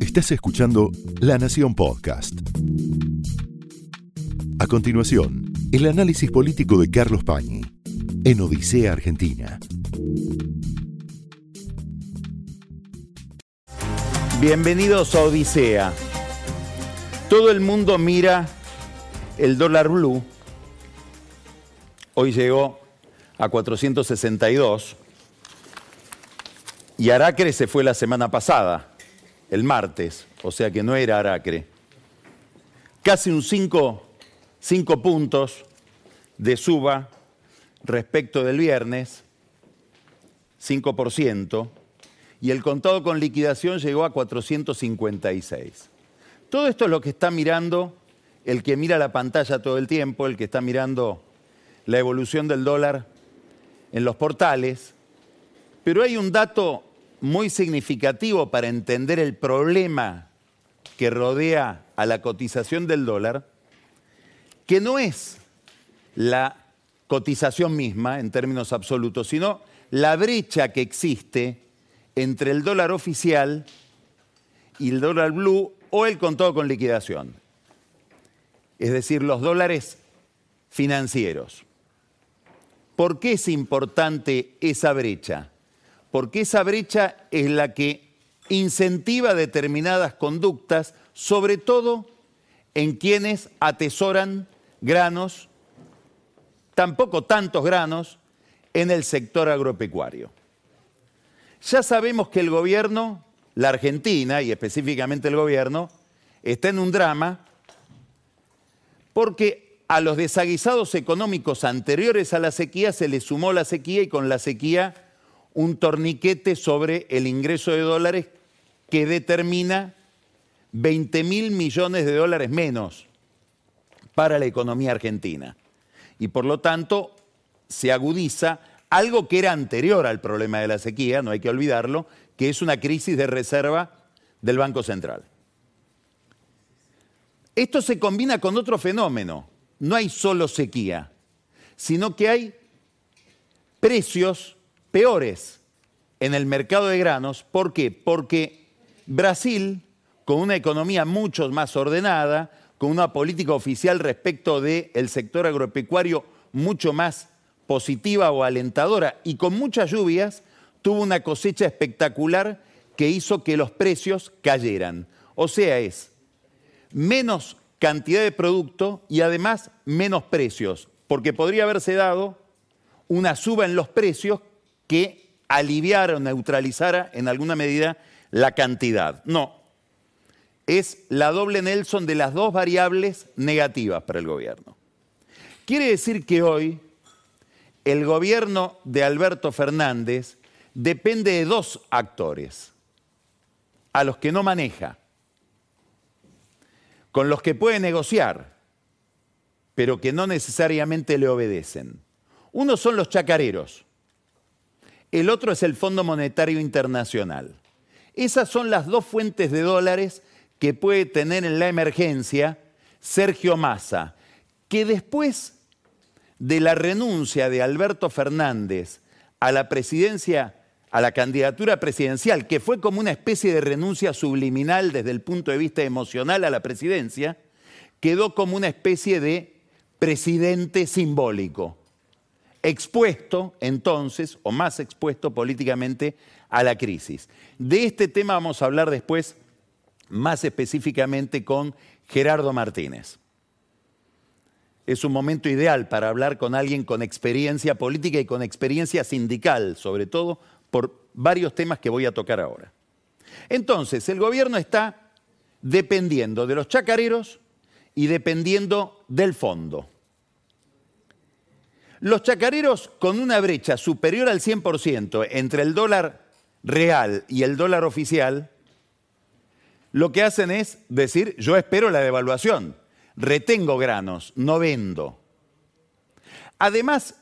Estás escuchando La Nación Podcast. A continuación, el análisis político de Carlos Pañi en Odisea Argentina. Bienvenidos a Odisea. Todo el mundo mira el dólar blue. Hoy llegó a 462 y Aracre se fue la semana pasada, el martes, o sea que no era Aracre. Casi un 5 puntos de suba respecto del viernes, 5%, y el contado con liquidación llegó a 456. Todo esto es lo que está mirando el que mira la pantalla todo el tiempo, el que está mirando la evolución del dólar en los portales, pero hay un dato muy significativo para entender el problema que rodea a la cotización del dólar, que no es la cotización misma en términos absolutos, sino la brecha que existe entre el dólar oficial y el dólar blue o el contado con liquidación. Es decir, los dólares financieros. ¿Por qué es importante esa brecha? Porque esa brecha es la que incentiva determinadas conductas, sobre todo en quienes atesoran granos, tampoco tantos granos, en el sector agropecuario. Ya sabemos que el gobierno, la Argentina y específicamente el gobierno, está en un drama porque a los desaguisados económicos anteriores a la sequía se le sumó la sequía y con la sequía un torniquete sobre el ingreso de dólares que determina 20 mil millones de dólares menos para la economía argentina. Y por lo tanto se agudiza algo que era anterior al problema de la sequía, no hay que olvidarlo, que es una crisis de reserva del Banco Central. Esto se combina con otro fenómeno, no hay solo sequía, sino que hay precios peores en el mercado de granos. ¿Por qué? Porque Brasil, con una economía mucho más ordenada, con una política oficial respecto del sector agropecuario mucho más positiva o alentadora y con muchas lluvias, tuvo una cosecha espectacular que hizo que los precios cayeran. O sea, es menos cantidad de producto y además menos precios, porque podría haberse dado una suba en los precios que aliviara o neutralizara en alguna medida la cantidad. No, es la doble Nelson de las dos variables negativas para el gobierno. Quiere decir que hoy el gobierno de Alberto Fernández depende de dos actores, a los que no maneja con los que puede negociar, pero que no necesariamente le obedecen. Uno son los chacareros, el otro es el Fondo Monetario Internacional. Esas son las dos fuentes de dólares que puede tener en la emergencia Sergio Massa, que después de la renuncia de Alberto Fernández a la presidencia a la candidatura presidencial, que fue como una especie de renuncia subliminal desde el punto de vista emocional a la presidencia, quedó como una especie de presidente simbólico, expuesto entonces, o más expuesto políticamente, a la crisis. De este tema vamos a hablar después más específicamente con Gerardo Martínez. Es un momento ideal para hablar con alguien con experiencia política y con experiencia sindical, sobre todo por varios temas que voy a tocar ahora. Entonces, el gobierno está dependiendo de los chacareros y dependiendo del fondo. Los chacareros con una brecha superior al 100% entre el dólar real y el dólar oficial, lo que hacen es decir, yo espero la devaluación, retengo granos, no vendo. Además,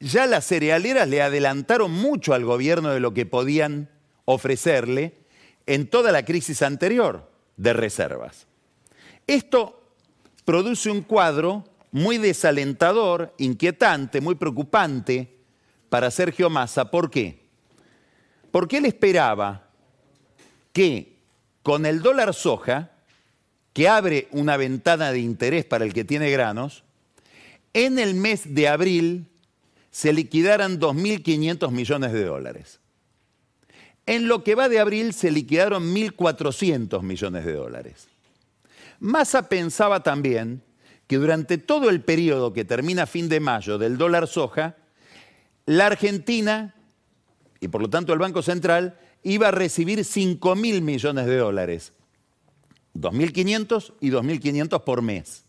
ya las cerealeras le adelantaron mucho al gobierno de lo que podían ofrecerle en toda la crisis anterior de reservas. Esto produce un cuadro muy desalentador, inquietante, muy preocupante para Sergio Massa. ¿Por qué? Porque él esperaba que con el dólar soja, que abre una ventana de interés para el que tiene granos, en el mes de abril se liquidaran 2.500 millones de dólares. En lo que va de abril se liquidaron 1.400 millones de dólares. Massa pensaba también que durante todo el periodo que termina fin de mayo del dólar soja, la Argentina, y por lo tanto el Banco Central, iba a recibir 5 mil millones de dólares. 2.500 y 2.500 por mes.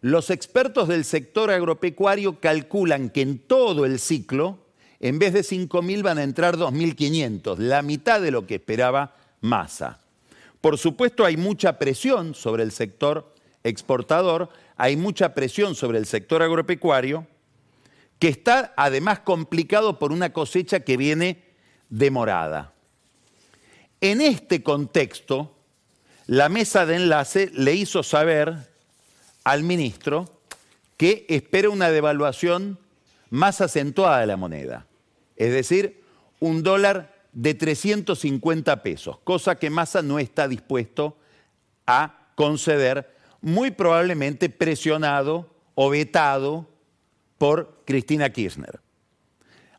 Los expertos del sector agropecuario calculan que en todo el ciclo, en vez de 5.000 van a entrar 2.500, la mitad de lo que esperaba Massa. Por supuesto hay mucha presión sobre el sector exportador, hay mucha presión sobre el sector agropecuario, que está además complicado por una cosecha que viene demorada. En este contexto, la mesa de enlace le hizo saber al ministro que espera una devaluación más acentuada de la moneda, es decir, un dólar de 350 pesos, cosa que Massa no está dispuesto a conceder, muy probablemente presionado o vetado por Cristina Kirchner.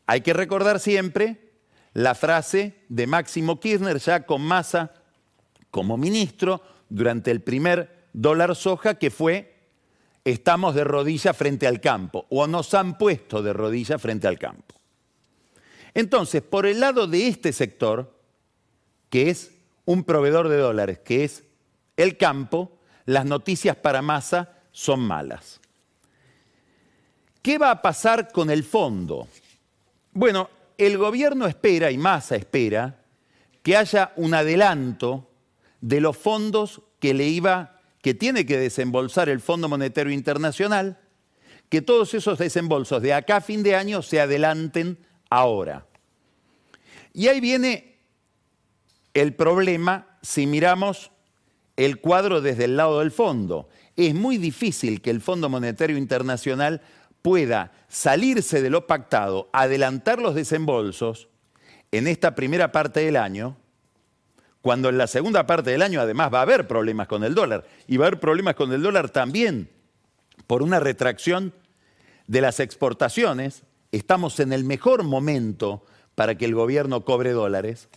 Hay que recordar siempre la frase de Máximo Kirchner ya con Massa como ministro durante el primer dólar soja que fue estamos de rodilla frente al campo o nos han puesto de rodilla frente al campo. Entonces, por el lado de este sector, que es un proveedor de dólares, que es el campo, las noticias para Massa son malas. ¿Qué va a pasar con el fondo? Bueno, el gobierno espera, y Massa espera, que haya un adelanto de los fondos que le iba, que tiene que desembolsar el Fondo Monetario Internacional, que todos esos desembolsos de acá a fin de año se adelanten ahora. Y ahí viene el problema si miramos el cuadro desde el lado del fondo. Es muy difícil que el Fondo Monetario Internacional pueda salirse de lo pactado, adelantar los desembolsos en esta primera parte del año, cuando en la segunda parte del año además va a haber problemas con el dólar, y va a haber problemas con el dólar también por una retracción de las exportaciones, estamos en el mejor momento para que el gobierno cobre dólares.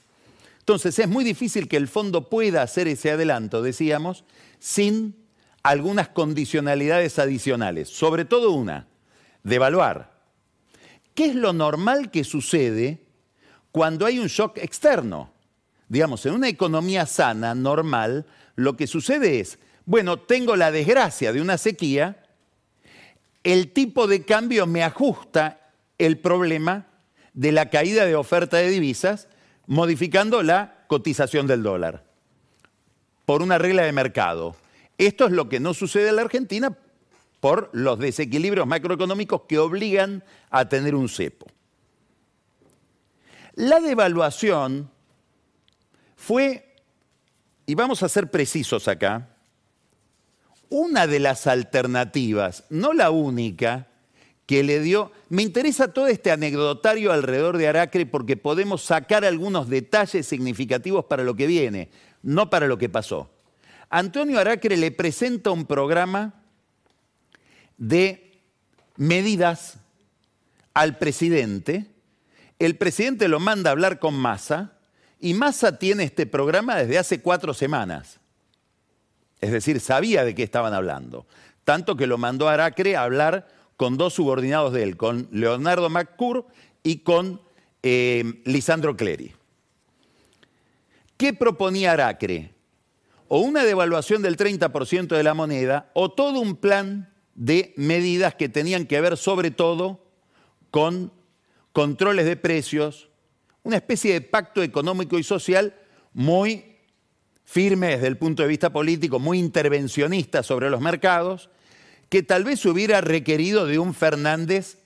Entonces es muy difícil que el fondo pueda hacer ese adelanto, decíamos, sin algunas condicionalidades adicionales, sobre todo una, devaluar. ¿Qué es lo normal que sucede cuando hay un shock externo? Digamos, en una economía sana, normal, lo que sucede es, bueno, tengo la desgracia de una sequía, el tipo de cambio me ajusta el problema de la caída de oferta de divisas, modificando la cotización del dólar por una regla de mercado. Esto es lo que no sucede en la Argentina por los desequilibrios macroeconómicos que obligan a tener un cepo. La devaluación fue, y vamos a ser precisos acá, una de las alternativas, no la única, que le dio... Me interesa todo este anecdotario alrededor de Aracre porque podemos sacar algunos detalles significativos para lo que viene, no para lo que pasó. Antonio Aracre le presenta un programa de medidas al presidente, el presidente lo manda a hablar con Massa y Massa tiene este programa desde hace cuatro semanas. Es decir, sabía de qué estaban hablando. Tanto que lo mandó a Aracre a hablar con dos subordinados de él, con Leonardo McCur y con eh, Lisandro Clery. ¿Qué proponía Aracre? O una devaluación del 30% de la moneda o todo un plan de medidas que tenían que ver sobre todo con controles de precios, una especie de pacto económico y social muy firme desde el punto de vista político, muy intervencionista sobre los mercados, que tal vez hubiera requerido de un Fernández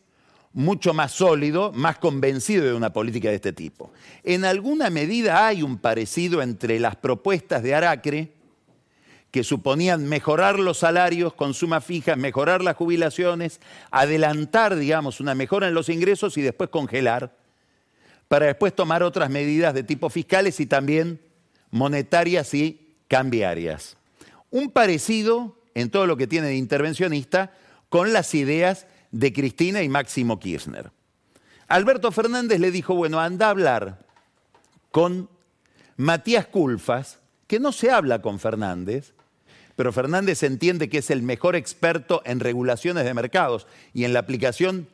mucho más sólido, más convencido de una política de este tipo. En alguna medida hay un parecido entre las propuestas de Aracre que suponían mejorar los salarios con suma fija, mejorar las jubilaciones, adelantar, digamos, una mejora en los ingresos y después congelar, para después tomar otras medidas de tipo fiscales y también monetarias y cambiarias. Un parecido en todo lo que tiene de intervencionista con las ideas de Cristina y Máximo Kirchner. Alberto Fernández le dijo, bueno, anda a hablar con Matías Culfas, que no se habla con Fernández, pero Fernández entiende que es el mejor experto en regulaciones de mercados y en la aplicación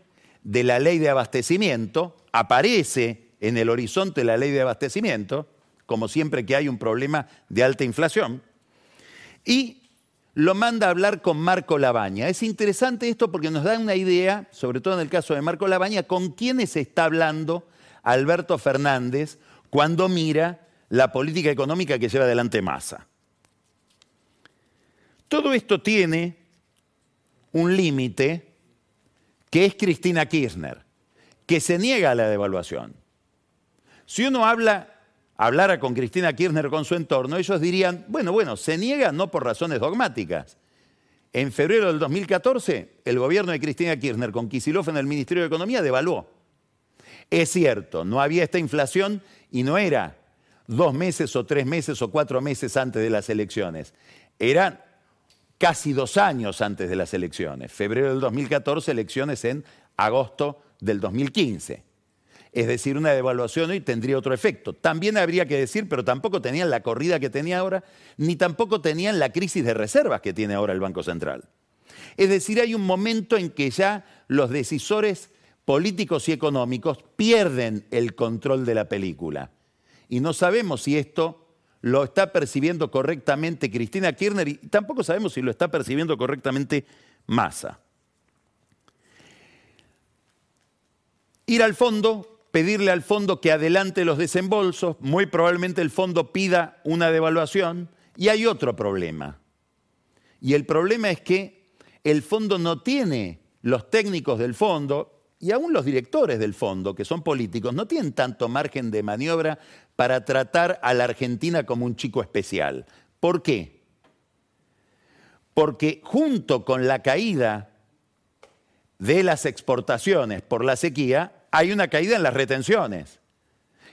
de la ley de abastecimiento, aparece en el horizonte la ley de abastecimiento, como siempre que hay un problema de alta inflación, y lo manda a hablar con Marco Labaña. Es interesante esto porque nos da una idea, sobre todo en el caso de Marco Labaña, con quiénes está hablando Alberto Fernández cuando mira la política económica que lleva adelante Massa. Todo esto tiene un límite que es Cristina Kirchner, que se niega a la devaluación. Si uno habla, hablara con Cristina Kirchner con su entorno, ellos dirían, bueno, bueno, se niega no por razones dogmáticas. En febrero del 2014, el gobierno de Cristina Kirchner con Kisilov en el Ministerio de Economía devaluó. Es cierto, no había esta inflación y no era dos meses o tres meses o cuatro meses antes de las elecciones. Eran casi dos años antes de las elecciones. Febrero del 2014, elecciones en agosto del 2015. Es decir, una devaluación hoy tendría otro efecto. También habría que decir, pero tampoco tenían la corrida que tenía ahora, ni tampoco tenían la crisis de reservas que tiene ahora el Banco Central. Es decir, hay un momento en que ya los decisores políticos y económicos pierden el control de la película. Y no sabemos si esto lo está percibiendo correctamente Cristina Kirchner y tampoco sabemos si lo está percibiendo correctamente Massa. Ir al fondo, pedirle al fondo que adelante los desembolsos, muy probablemente el fondo pida una devaluación y hay otro problema. Y el problema es que el fondo no tiene los técnicos del fondo y aún los directores del fondo, que son políticos, no tienen tanto margen de maniobra para tratar a la Argentina como un chico especial. ¿Por qué? Porque junto con la caída de las exportaciones por la sequía, hay una caída en las retenciones,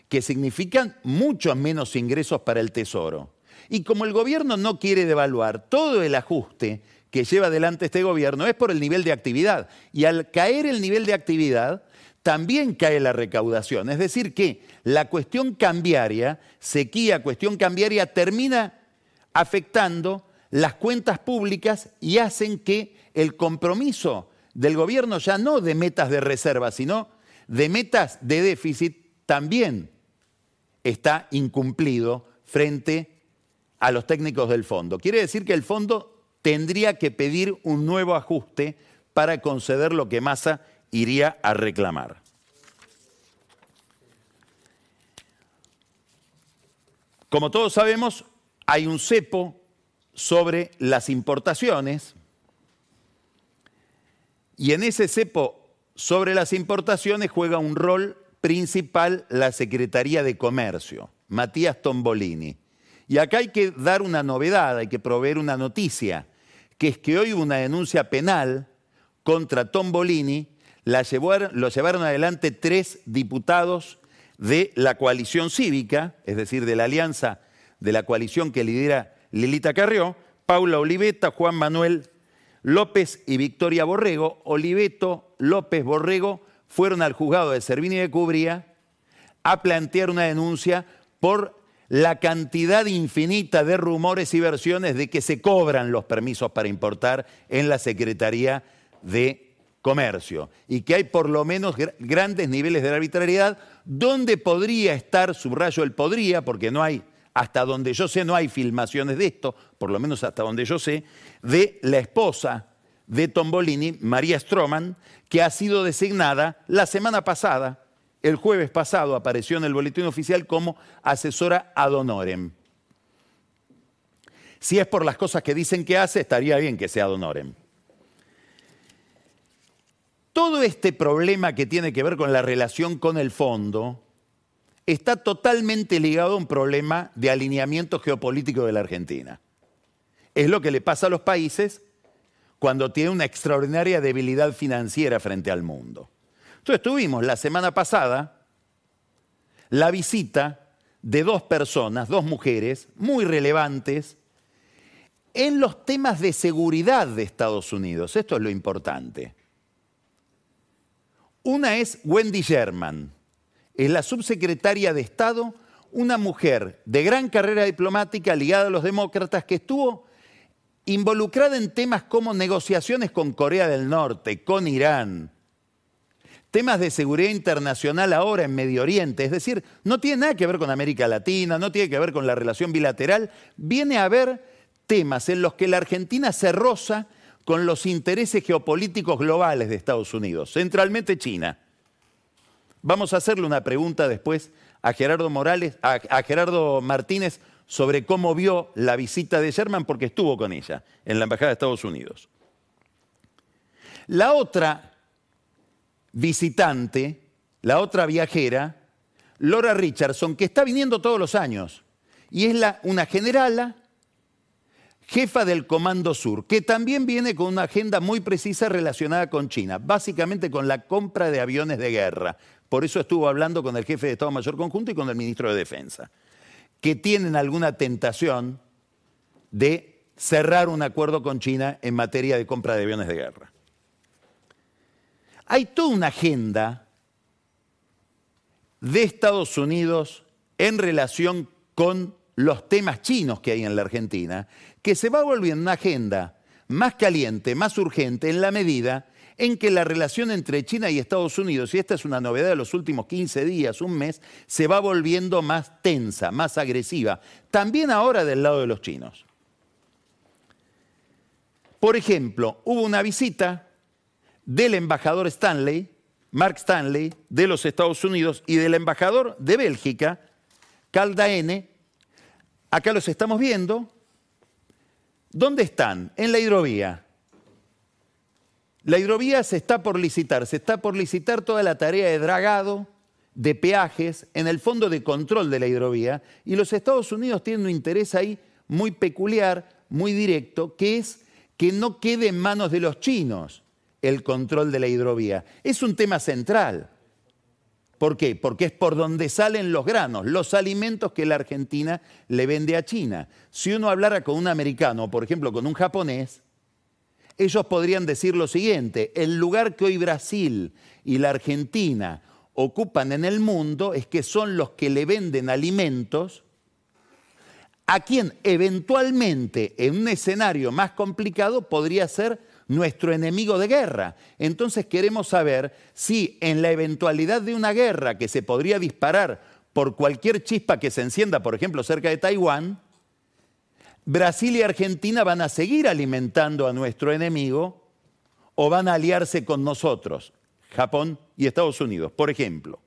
que significan muchos menos ingresos para el Tesoro. Y como el gobierno no quiere devaluar todo el ajuste que lleva adelante este gobierno es por el nivel de actividad. Y al caer el nivel de actividad, también cae la recaudación. Es decir, que la cuestión cambiaria, sequía, cuestión cambiaria, termina afectando las cuentas públicas y hacen que el compromiso del gobierno ya no de metas de reserva, sino de metas de déficit, también está incumplido frente a los técnicos del fondo. Quiere decir que el fondo tendría que pedir un nuevo ajuste para conceder lo que Massa iría a reclamar. Como todos sabemos, hay un cepo sobre las importaciones y en ese cepo sobre las importaciones juega un rol principal la Secretaría de Comercio, Matías Tombolini. Y acá hay que dar una novedad, hay que proveer una noticia que es que hoy una denuncia penal contra Tom Bolini, la lo llevaron adelante tres diputados de la coalición cívica, es decir, de la alianza de la coalición que lidera Lilita Carrió, Paula Oliveta, Juan Manuel López y Victoria Borrego. Oliveto, López, Borrego fueron al juzgado de Servini de Cubría a plantear una denuncia por la cantidad infinita de rumores y versiones de que se cobran los permisos para importar en la Secretaría de Comercio y que hay por lo menos grandes niveles de arbitrariedad donde podría estar, subrayo el podría, porque no hay, hasta donde yo sé, no hay filmaciones de esto, por lo menos hasta donde yo sé, de la esposa de Tombolini, María Stroman, que ha sido designada la semana pasada el jueves pasado apareció en el boletín oficial como asesora ad honorem. Si es por las cosas que dicen que hace, estaría bien que sea ad honorem. Todo este problema que tiene que ver con la relación con el fondo está totalmente ligado a un problema de alineamiento geopolítico de la Argentina. Es lo que le pasa a los países cuando tienen una extraordinaria debilidad financiera frente al mundo. Entonces tuvimos la semana pasada la visita de dos personas, dos mujeres muy relevantes en los temas de seguridad de Estados Unidos. Esto es lo importante. Una es Wendy Sherman, es la subsecretaria de Estado, una mujer de gran carrera diplomática ligada a los demócratas que estuvo involucrada en temas como negociaciones con Corea del Norte, con Irán, temas de seguridad internacional ahora en Medio Oriente, es decir, no tiene nada que ver con América Latina, no tiene que ver con la relación bilateral, viene a haber temas en los que la Argentina se roza con los intereses geopolíticos globales de Estados Unidos, centralmente China. Vamos a hacerle una pregunta después a Gerardo Morales, a, Gerardo Martínez sobre cómo vio la visita de Sherman porque estuvo con ella en la Embajada de Estados Unidos. La otra visitante, la otra viajera, Laura Richardson, que está viniendo todos los años y es una generala, jefa del Comando Sur, que también viene con una agenda muy precisa relacionada con China, básicamente con la compra de aviones de guerra. Por eso estuvo hablando con el jefe de Estado Mayor Conjunto y con el ministro de Defensa que tienen alguna tentación de cerrar un acuerdo con China en materia de compra de aviones de guerra. Hay toda una agenda de Estados Unidos en relación con los temas chinos que hay en la Argentina, que se va volviendo una agenda más caliente, más urgente, en la medida en que la relación entre China y Estados Unidos, y esta es una novedad de los últimos 15 días, un mes, se va volviendo más tensa, más agresiva, también ahora del lado de los chinos. Por ejemplo, hubo una visita del embajador Stanley, Mark Stanley, de los Estados Unidos y del embajador de Bélgica, Caldaene. Acá los estamos viendo. ¿Dónde están? En la hidrovía. La hidrovía se está por licitar, se está por licitar toda la tarea de dragado, de peajes, en el fondo de control de la hidrovía, y los Estados Unidos tienen un interés ahí muy peculiar, muy directo, que es que no quede en manos de los chinos el control de la hidrovía. Es un tema central. ¿Por qué? Porque es por donde salen los granos, los alimentos que la Argentina le vende a China. Si uno hablara con un americano, por ejemplo, con un japonés, ellos podrían decir lo siguiente, el lugar que hoy Brasil y la Argentina ocupan en el mundo es que son los que le venden alimentos a quien eventualmente en un escenario más complicado podría ser nuestro enemigo de guerra. Entonces queremos saber si en la eventualidad de una guerra que se podría disparar por cualquier chispa que se encienda, por ejemplo, cerca de Taiwán, Brasil y Argentina van a seguir alimentando a nuestro enemigo o van a aliarse con nosotros, Japón y Estados Unidos, por ejemplo.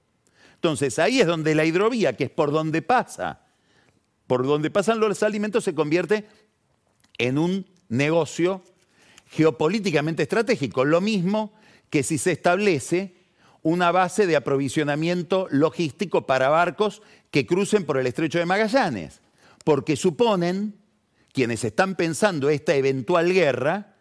Entonces ahí es donde la hidrovía, que es por donde pasa, por donde pasan los alimentos, se convierte en un negocio geopolíticamente estratégico. Lo mismo que si se establece una base de aprovisionamiento logístico para barcos que crucen por el estrecho de Magallanes, porque suponen quienes están pensando esta eventual guerra,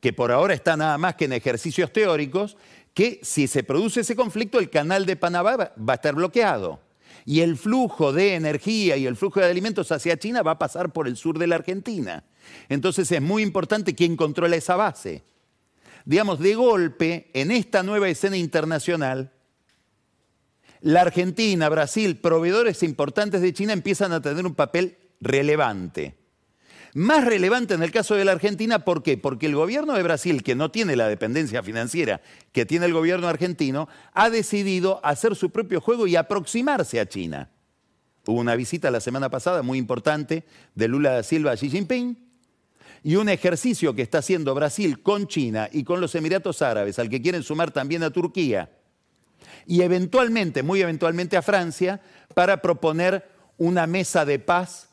que por ahora está nada más que en ejercicios teóricos, que si se produce ese conflicto el canal de Panamá va a estar bloqueado. Y el flujo de energía y el flujo de alimentos hacia China va a pasar por el sur de la Argentina. Entonces es muy importante quién controla esa base. Digamos, de golpe, en esta nueva escena internacional, la Argentina, Brasil, proveedores importantes de China empiezan a tener un papel relevante. Más relevante en el caso de la Argentina, ¿por qué? Porque el gobierno de Brasil, que no tiene la dependencia financiera que tiene el gobierno argentino, ha decidido hacer su propio juego y aproximarse a China. Hubo una visita la semana pasada muy importante de Lula da Silva a Xi Jinping y un ejercicio que está haciendo Brasil con China y con los Emiratos Árabes, al que quieren sumar también a Turquía y eventualmente, muy eventualmente a Francia, para proponer una mesa de paz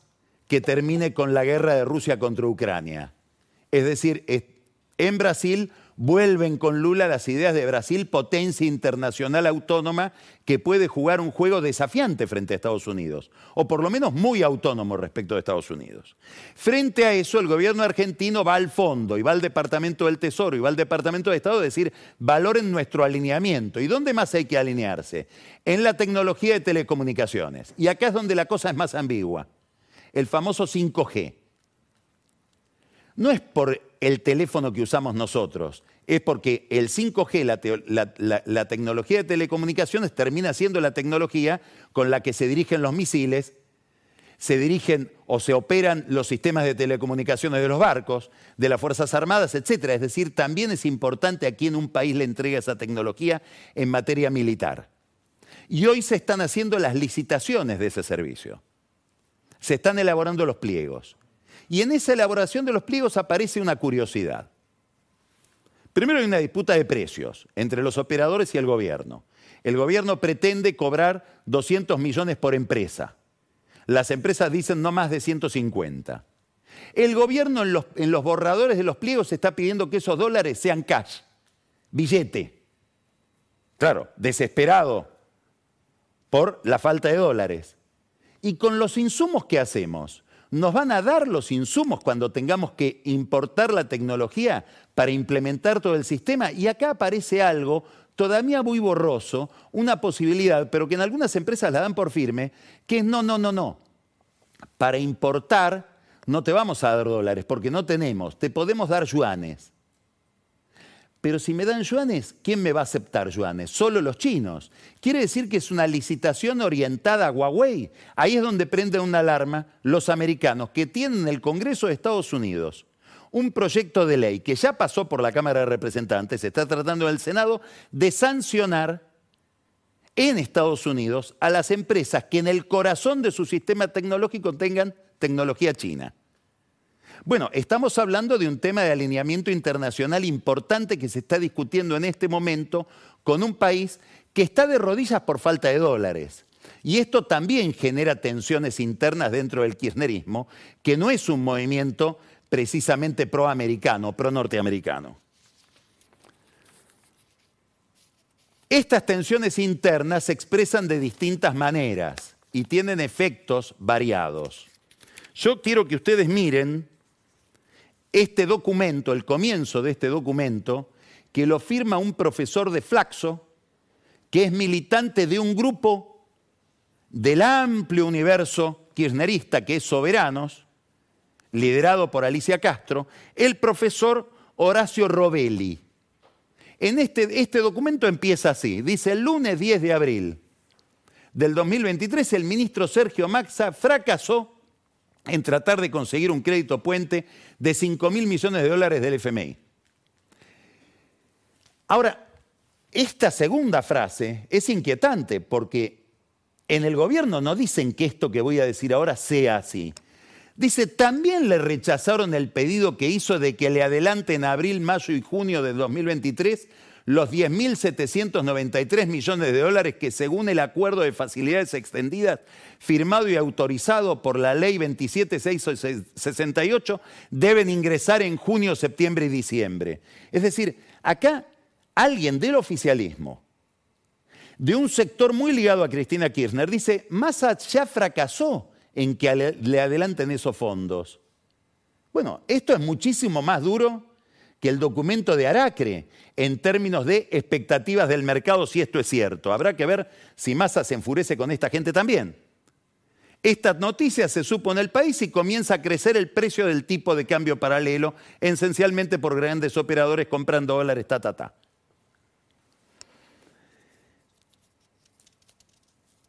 que termine con la guerra de Rusia contra Ucrania. Es decir, en Brasil Vuelven con Lula las ideas de Brasil, potencia internacional autónoma que puede jugar un juego desafiante frente a Estados Unidos, o por lo menos muy autónomo respecto de Estados Unidos. Frente a eso, el gobierno argentino va al fondo y va al Departamento del Tesoro y va al Departamento de Estado a decir, valoren nuestro alineamiento. ¿Y dónde más hay que alinearse? En la tecnología de telecomunicaciones. Y acá es donde la cosa es más ambigua. El famoso 5G no es por el teléfono que usamos nosotros, es porque el 5G, la, tecnología de telecomunicaciones, termina siendo la tecnología con la que se dirigen los misiles, se dirigen o se operan los sistemas de telecomunicaciones de los barcos, de las Fuerzas Armadas, etc. Es decir, también es importante a quién un país le entrega esa tecnología en materia militar. Y hoy se están haciendo las licitaciones de ese servicio. Se están elaborando los pliegos. Y en esa elaboración de los pliegos aparece una curiosidad. Primero hay una disputa de precios entre los operadores y el gobierno. El gobierno pretende cobrar 200 millones por empresa. Las empresas dicen no más de 150. El gobierno en los, borradores de los pliegos está pidiendo que esos dólares sean cash, billete. Claro, desesperado por la falta de dólares. ¿Y con los insumos qué hacemos? Nos van a dar los insumos cuando tengamos que importar la tecnología para implementar todo el sistema. Y acá aparece algo todavía muy borroso, una posibilidad, pero que en algunas empresas la dan por firme, que es no, no, no, no. Para importar no te vamos a dar dólares porque no tenemos, te podemos dar yuanes. Pero si me dan yuanes, ¿quién me va a aceptar yuanes? Solo los chinos. Quiere decir que es una licitación orientada a Huawei. Ahí es donde prende una alarma los americanos que tienen en el Congreso de Estados Unidos un proyecto de ley que ya pasó por la Cámara de Representantes, se está tratando en el Senado, de sancionar en Estados Unidos a las empresas que en el corazón de su sistema tecnológico tengan tecnología china. Bueno, estamos hablando de un tema de alineamiento internacional importante que se está discutiendo en este momento con un país que está de rodillas por falta de dólares. Y esto también genera tensiones internas dentro del kirchnerismo, que no es un movimiento precisamente proamericano, pro-norteamericano. Estas tensiones internas se expresan de distintas maneras y tienen efectos variados. Yo quiero que ustedes miren este documento, el comienzo de este documento, que lo firma un profesor de Flaxo, que es militante de un grupo del amplio universo kirchnerista, que es Soberanos, liderado por Alicia Castro, el profesor Horacio Robelli. En este, este documento empieza así, dice el lunes 10 de abril del 2023 el ministro Sergio Maxa fracasó en tratar de conseguir un crédito puente de 5 mil millones de dólares del FMI. Ahora, esta segunda frase es inquietante porque en el gobierno no dicen que esto que voy a decir ahora sea así. Dice, también le rechazaron el pedido que hizo de que le adelanten abril, mayo y junio de 2023 los 10.793 millones de dólares que según el acuerdo de facilidades extendidas firmado y autorizado por la ley 27668 deben ingresar en junio, septiembre y diciembre. Es decir, acá alguien del oficialismo, de un sector muy ligado a Cristina Kirchner, dice, Massa ya fracasó en que le adelanten esos fondos. Bueno, esto es muchísimo más duro que el documento de Aracre en términos de expectativas del mercado, si esto es cierto. Habrá que ver si Massa se enfurece con esta gente también. Esta noticia se supo en el país y comienza a crecer el precio del tipo de cambio paralelo, esencialmente por grandes operadores comprando dólares, ta, ta, ta.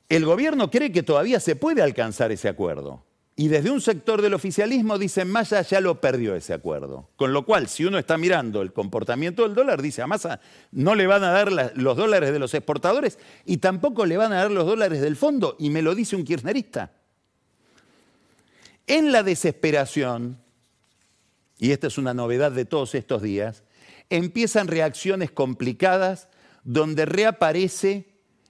El gobierno cree que todavía se puede alcanzar ese acuerdo. Y desde un sector del oficialismo dicen, Massa ya lo perdió ese acuerdo. Con lo cual, si uno está mirando el comportamiento del dólar, dice a Massa no le van a dar los dólares de los exportadores y tampoco le van a dar los dólares del fondo. Y me lo dice un kirchnerista. En la desesperación, y esta es una novedad de todos estos días, empiezan reacciones complicadas donde reaparece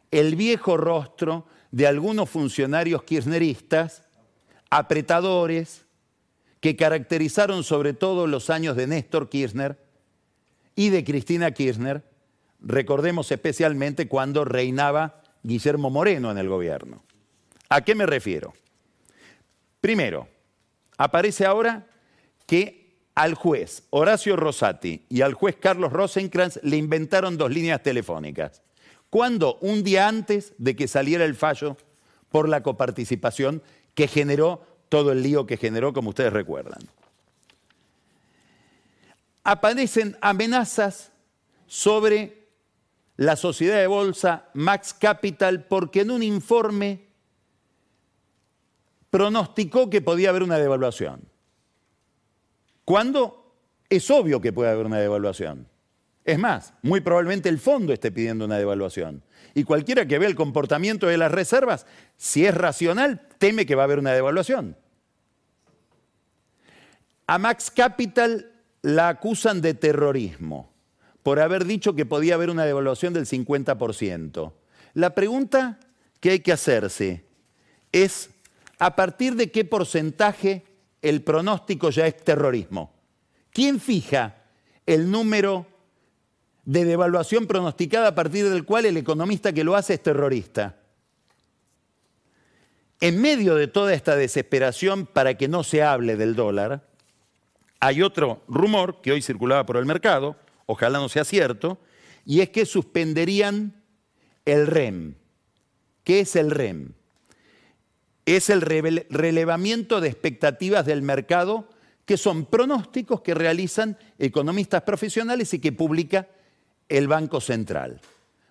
el viejo rostro de algunos funcionarios kirchneristas apretadores que caracterizaron sobre todo los años de Néstor Kirchner y de Cristina Kirchner, recordemos especialmente cuando reinaba Guillermo Moreno en el gobierno. ¿A qué me refiero? Primero, aparece ahora que al juez Horacio Rosati y al juez Carlos Rosenkrantz le inventaron dos líneas telefónicas. ¿Cuándo? Un día antes de que saliera el fallo por la coparticipación que generó todo el lío que generó, como ustedes recuerdan. Aparecen amenazas sobre la sociedad de bolsa Max Capital porque en un informe pronosticó que podía haber una devaluación. ¿Cuándo? Es obvio que puede haber una devaluación. Es más, muy probablemente el fondo esté pidiendo una devaluación. Y cualquiera que vea el comportamiento de las reservas, si es racional, teme que va a haber una devaluación. A Max Capital la acusan de terrorismo por haber dicho que podía haber una devaluación del 50%. La pregunta que hay que hacerse es, ¿a partir de qué porcentaje el pronóstico ya es terrorismo? ¿Quién fija el número de devaluación pronosticada a partir del cual el economista que lo hace es terrorista. En medio de toda esta desesperación para que no se hable del dólar, hay otro rumor que hoy circulaba por el mercado, ojalá no sea cierto, y es que suspenderían el REM. ¿Qué es el REM? Es el relevamiento de expectativas del mercado, que son pronósticos que realizan economistas profesionales y que publica el Banco Central.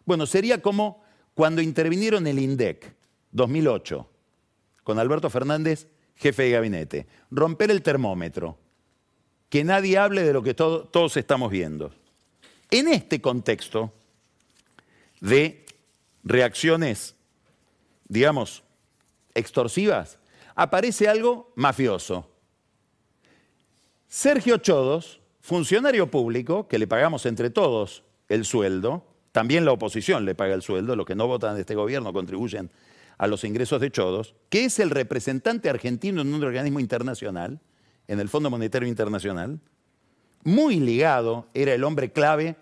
Bueno, sería como cuando intervinieron el INDEC, 2008, con Alberto Fernández, jefe de gabinete. Romper el termómetro, que nadie hable de lo que todos estamos viendo. En este contexto de reacciones, digamos, extorsivas, aparece algo mafioso. Sergio Chodos, funcionario público, que le pagamos entre todos el sueldo, también la oposición le paga el sueldo, los que no votan de este gobierno contribuyen a los ingresos de Chodos, que es el representante argentino en un organismo internacional, en el Fondo Monetario Internacional, muy ligado, era el hombre clave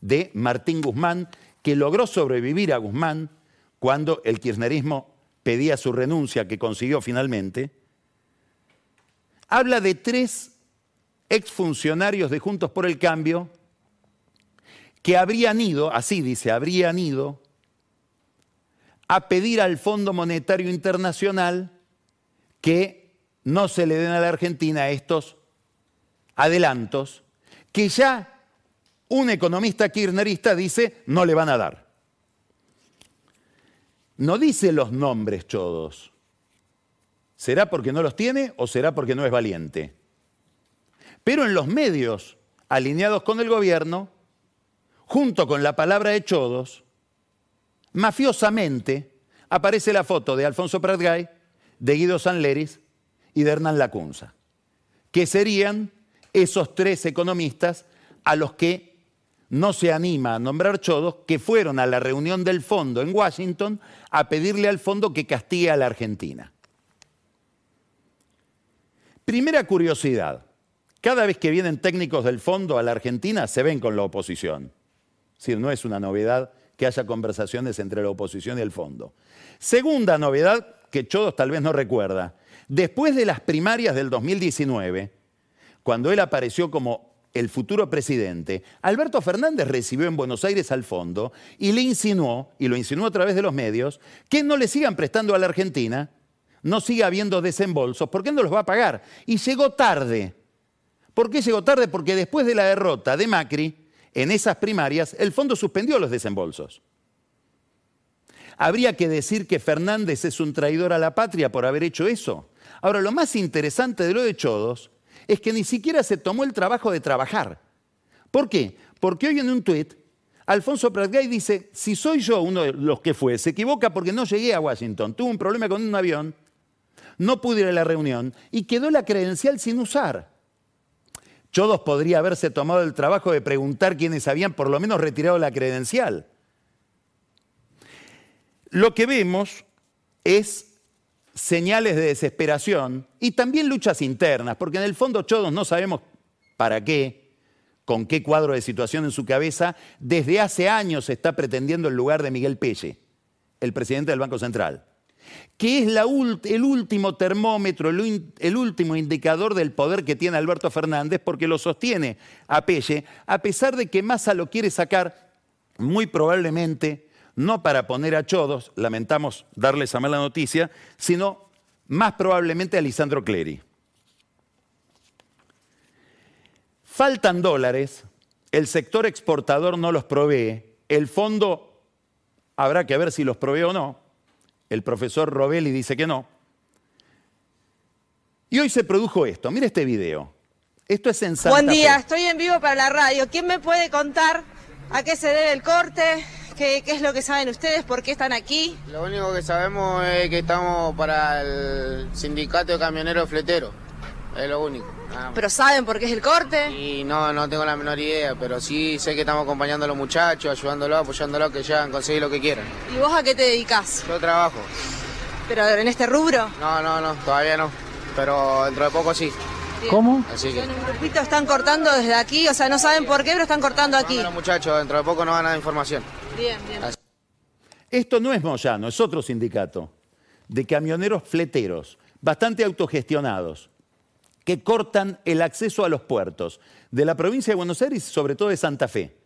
de Martín Guzmán, que logró sobrevivir a Guzmán cuando el kirchnerismo pedía su renuncia, que consiguió finalmente, habla de tres exfuncionarios de Juntos por el Cambio que habrían ido, así dice, habrían ido a pedir al Fondo Monetario Internacional que no se le den a la Argentina estos adelantos que ya un economista kirchnerista dice no le van a dar. No dice los nombres chodos. ¿Será porque no los tiene o será porque no es valiente? Pero en los medios alineados con el gobierno junto con la palabra de Chodos, mafiosamente aparece la foto de Alfonso Pratgay, de Guido Sanleris y de Hernán Lacunza, que serían esos tres economistas a los que no se anima a nombrar Chodos, que fueron a la reunión del fondo en Washington a pedirle al fondo que castigue a la Argentina. Primera curiosidad, cada vez que vienen técnicos del fondo a la Argentina se ven con la oposición decir, no es una novedad que haya conversaciones entre la oposición y el fondo. Segunda novedad que Chodos tal vez no recuerda. Después de las primarias del 2019, cuando él apareció como el futuro presidente, Alberto Fernández recibió en Buenos Aires al fondo y le insinuó, y lo insinuó a través de los medios, que no le sigan prestando a la Argentina, no siga habiendo desembolsos, porque no los va a pagar. Y llegó tarde. ¿Por qué llegó tarde? Porque después de la derrota de Macri, en esas primarias, el fondo suspendió los desembolsos. Habría que decir que Fernández es un traidor a la patria por haber hecho eso. Ahora, lo más interesante de lo de Chodos es que ni siquiera se tomó el trabajo de trabajar. ¿Por qué? Porque hoy en un tuit, Alfonso Pratgay dice, si soy yo uno de los que fue, se equivoca porque no llegué a Washington, tuve un problema con un avión, no pude ir a la reunión y quedó la credencial sin usar. Chodos podría haberse tomado el trabajo de preguntar quiénes habían por lo menos retirado la credencial. Lo que vemos es señales de desesperación y también luchas internas, porque en el fondo Chodos no sabemos para qué, con qué cuadro de situación en su cabeza, desde hace años está pretendiendo el lugar de Miguel Pelle, el presidente del Banco Central, que es el último termómetro, el, último indicador del poder que tiene Alberto Fernández, porque lo sostiene a a pesar de que Massa lo quiere sacar muy probablemente, no para poner a chodos, lamentamos darles esa mala noticia, sino más probablemente a Lisandro Clery. Faltan dólares, el sector exportador no los provee, el fondo habrá que ver si los provee o no, el profesor Robelli dice que no. Y hoy se produjo esto, mira este video. Esto es en Santa Buen día, estoy en vivo para la radio. ¿Quién me puede contar a qué se debe el corte? ¿Qué, ¿Qué, es lo que saben ustedes? ¿Por qué están aquí? Lo único que sabemos es que estamos para el sindicato de camioneros fleteros. Es lo único. ¿Pero saben por qué es el corte? Y no, no tengo la menor idea, pero sí sé que estamos acompañando a los muchachos, ayudándolos, apoyándolos que ya han conseguido lo que quieran. ¿Y vos a qué te dedicas? Yo trabajo. ¿Pero en este rubro? No, no, no, todavía no. Pero dentro de poco sí. ¿Cómo? Así que... En un grupito están cortando desde aquí, o sea, no saben por qué, pero están cortando aquí. los muchachos, dentro de poco no van a dar información. Bien, bien. Así. Esto no es Moyano, es otro sindicato de camioneros fleteros, bastante autogestionados que cortan el acceso a los puertos de la provincia de Buenos Aires y sobre todo de Santa Fe,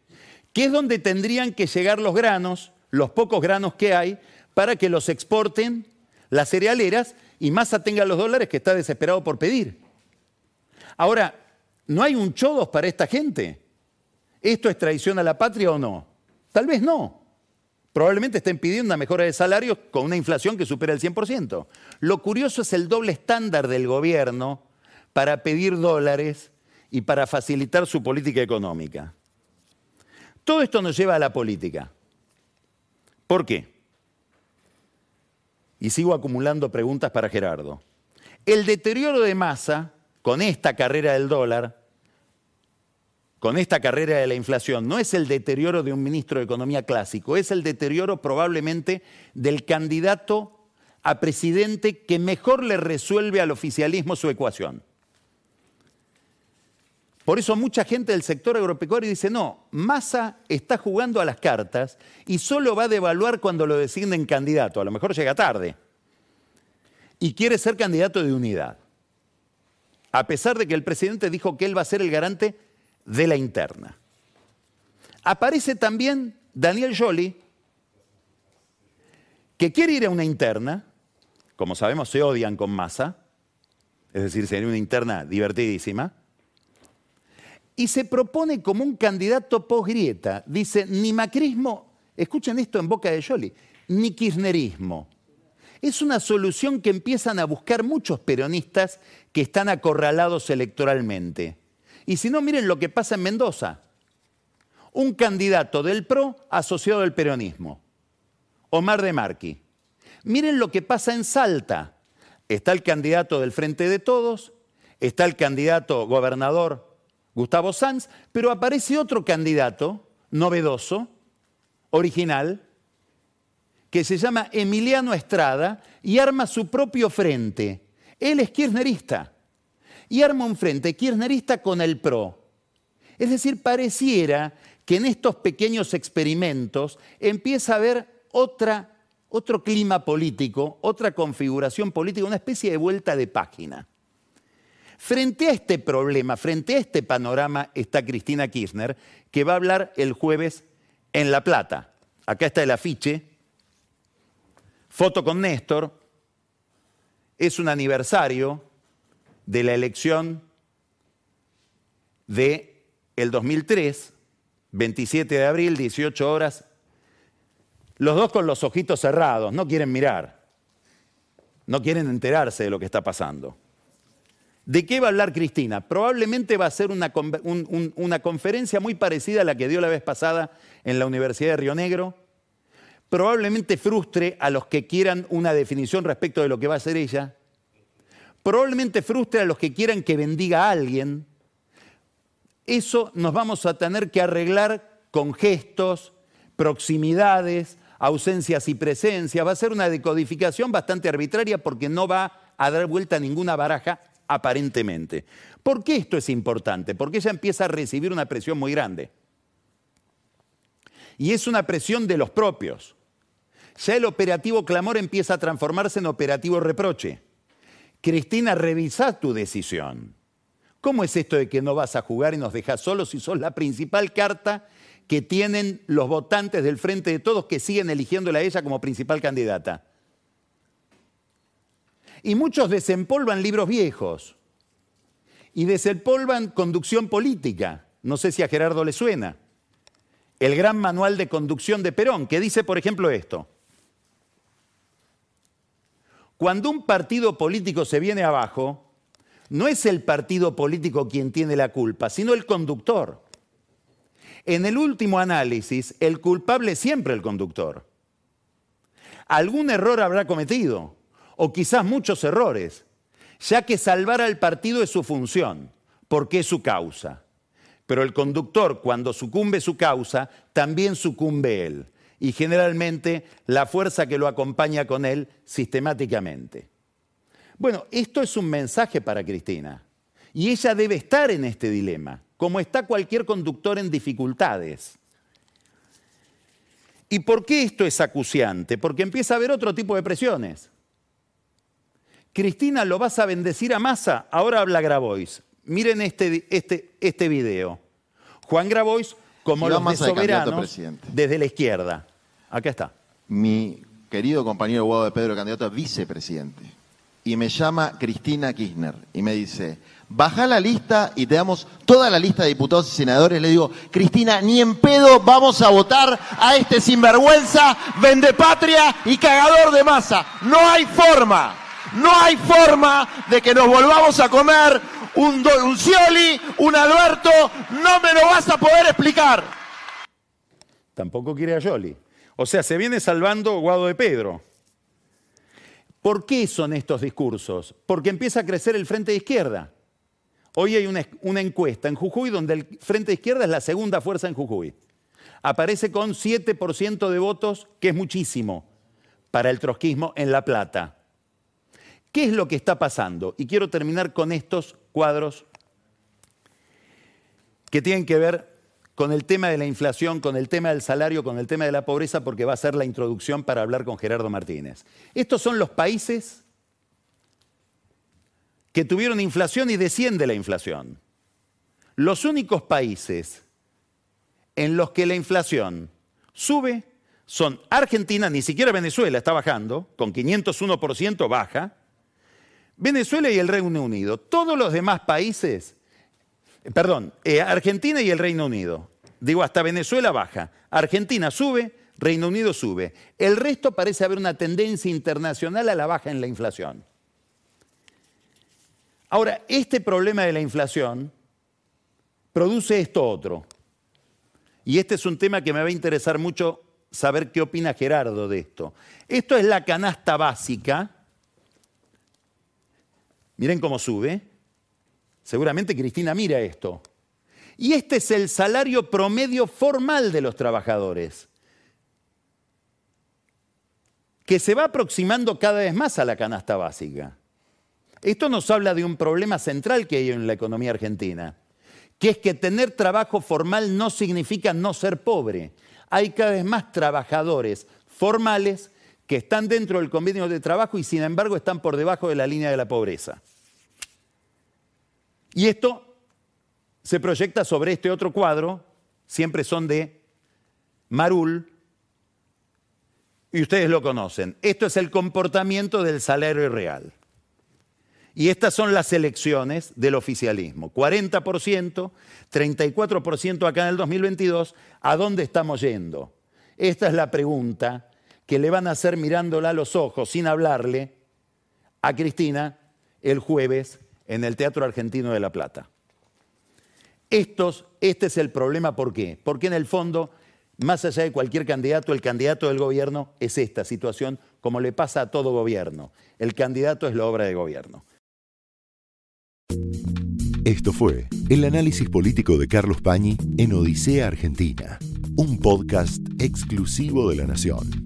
que es donde tendrían que llegar los granos, los pocos granos que hay, para que los exporten las cerealeras y Massa tenga los dólares que está desesperado por pedir. Ahora, ¿no hay un chodos para esta gente? ¿Esto es traición a la patria o no? Tal vez no. Probablemente estén pidiendo una mejora de salarios con una inflación que supera el 100%. Lo curioso es el doble estándar del gobierno para pedir dólares y para facilitar su política económica. Todo esto nos lleva a la política. ¿Por qué? Y sigo acumulando preguntas para Gerardo. El deterioro de masa con esta carrera del dólar, con esta carrera de la inflación, no es el deterioro de un ministro de Economía clásico, es el deterioro probablemente del candidato a presidente que mejor le resuelve al oficialismo su ecuación. Por eso mucha gente del sector agropecuario dice, no, Massa está jugando a las cartas y solo va a devaluar cuando lo designen candidato, a lo mejor llega tarde, y quiere ser candidato de unidad, a pesar de que el presidente dijo que él va a ser el garante de la interna. Aparece también Daniel Joly, que quiere ir a una interna, como sabemos se odian con Massa, es decir, sería una interna divertidísima, y se propone como un candidato post-grieta. Dice, ni macrismo, escuchen esto en boca de Jolie, ni kirchnerismo. Es una solución que empiezan a buscar muchos peronistas que están acorralados electoralmente. Y si no, miren lo que pasa en Mendoza. Un candidato del PRO asociado al peronismo, Omar de Marqui. Miren lo que pasa en Salta. Está el candidato del Frente de Todos, está el candidato gobernador Gustavo Sanz, pero aparece otro candidato novedoso, original, que se llama Emiliano Estrada y arma su propio frente. Él es kirchnerista y arma un frente kirchnerista con el PRO. Es decir, pareciera que en estos pequeños experimentos empieza a haber otra, otro clima político, otra configuración política, una especie de vuelta de página. Frente a este problema, frente a este panorama, está Cristina Kirchner, que va a hablar el jueves en La Plata. Acá está el afiche, foto con Néstor, es un aniversario de la elección de el 2003, 27 de abril, 18 horas, los dos con los ojitos cerrados, no quieren mirar, no quieren enterarse de lo que está pasando. ¿De qué va a hablar Cristina? Probablemente va a ser una, conferencia muy parecida a la que dio la vez pasada en la Universidad de Río Negro. Probablemente frustre a los que quieran una definición respecto de lo que va a hacer ella. Probablemente frustre a los que quieran que bendiga a alguien. Eso nos vamos a tener que arreglar con gestos, proximidades, ausencias y presencias. Va a ser una decodificación bastante arbitraria porque no va a dar vuelta a ninguna baraja aparentemente. ¿Por qué esto es importante? Porque ella empieza a recibir una presión muy grande. Y es una presión de los propios. Ya el operativo clamor empieza a transformarse en operativo reproche. Cristina, revisa tu decisión. ¿Cómo es esto de que no vas a jugar y nos dejas solos si sos la principal carta que tienen los votantes del Frente de Todos que siguen eligiéndola a ella como principal candidata? Y muchos desempolvan libros viejos y desempolvan conducción política. No sé si a Gerardo le suena. El gran manual de conducción de Perón, que dice, por ejemplo, esto. Cuando un partido político se viene abajo, no es el partido político quien tiene la culpa, sino el conductor. En el último análisis, el culpable es siempre el conductor. Algún error habrá cometido, o quizás muchos errores, ya que salvar al partido es su función, porque es su causa. Pero el conductor, cuando sucumbe su causa, también sucumbe él y generalmente la fuerza que lo acompaña con él sistemáticamente. Bueno, esto es un mensaje para Cristina y ella debe estar en este dilema, como está cualquier conductor en dificultades. ¿Y por qué esto es acuciante? Porque empieza a haber otro tipo de presiones. Cristina, ¿lo vas a bendecir a masa? Ahora habla Grabois. Miren este, este, este video. Juan Grabois como los de soberanos desde la izquierda. Acá está. Mi querido compañero Guado de Pedro, candidato a vicepresidente, y me llama Cristina Kirchner y me dice, baja la lista y te damos toda la lista de diputados y senadores. Le digo, Cristina, ni en pedo vamos a votar a este sinvergüenza, vende patria y cagador de masa. No hay forma, no hay forma de que nos volvamos a comer un, Scioli, un Alberto, no me lo vas a poder explicar. Tampoco quiere a Scioli. O sea, se viene salvando Guado de Pedro. ¿Por qué son estos discursos? Porque empieza a crecer el Frente de Izquierda. Hoy hay una, una, encuesta en Jujuy donde el Frente de Izquierda es la segunda fuerza en Jujuy. Aparece con 7% de votos, que es muchísimo para el trotskismo en La Plata. ¿Qué es lo que está pasando? Y quiero terminar con estos cuadros que tienen que ver con el tema de la inflación, con el tema del salario, con el tema de la pobreza, porque va a ser la introducción para hablar con Gerardo Martínez. Estos son los países que tuvieron inflación y desciende la inflación. Los únicos países en los que la inflación sube son Argentina, ni siquiera Venezuela está bajando, con 501% baja, Venezuela y el Reino Unido. Todos los demás países, perdón, eh, Argentina y el Reino Unido. Digo, hasta Venezuela baja. Argentina sube, Reino Unido sube. El resto parece haber una tendencia internacional a la baja en la inflación. Ahora, este problema de la inflación produce esto otro. Y este es un tema que me va a interesar mucho saber qué opina Gerardo de esto. Esto es la canasta básica Miren cómo sube. Seguramente Cristina mira esto. Y este es el salario promedio formal de los trabajadores, que se va aproximando cada vez más a la canasta básica. Esto nos habla de un problema central que hay en la economía argentina, que es que tener trabajo formal no significa no ser pobre. Hay cada vez más trabajadores formales que están dentro del convenio de trabajo y sin embargo están por debajo de la línea de la pobreza. Y esto se proyecta sobre este otro cuadro, siempre son de Marul, y ustedes lo conocen. Esto es el comportamiento del salario real. Y estas son las elecciones del oficialismo. 40%, 34% acá en el 2022. ¿A dónde estamos yendo? Esta es la pregunta que le van a hacer mirándola a los ojos, sin hablarle, a Cristina el jueves en el Teatro Argentino de La Plata. Estos, este es el problema, ¿por qué? Porque en el fondo, más allá de cualquier candidato, el candidato del gobierno es esta situación, como le pasa a todo gobierno. El candidato es la obra de gobierno. Esto fue el análisis político de Carlos Pañi en Odisea Argentina, un podcast exclusivo de la Nación.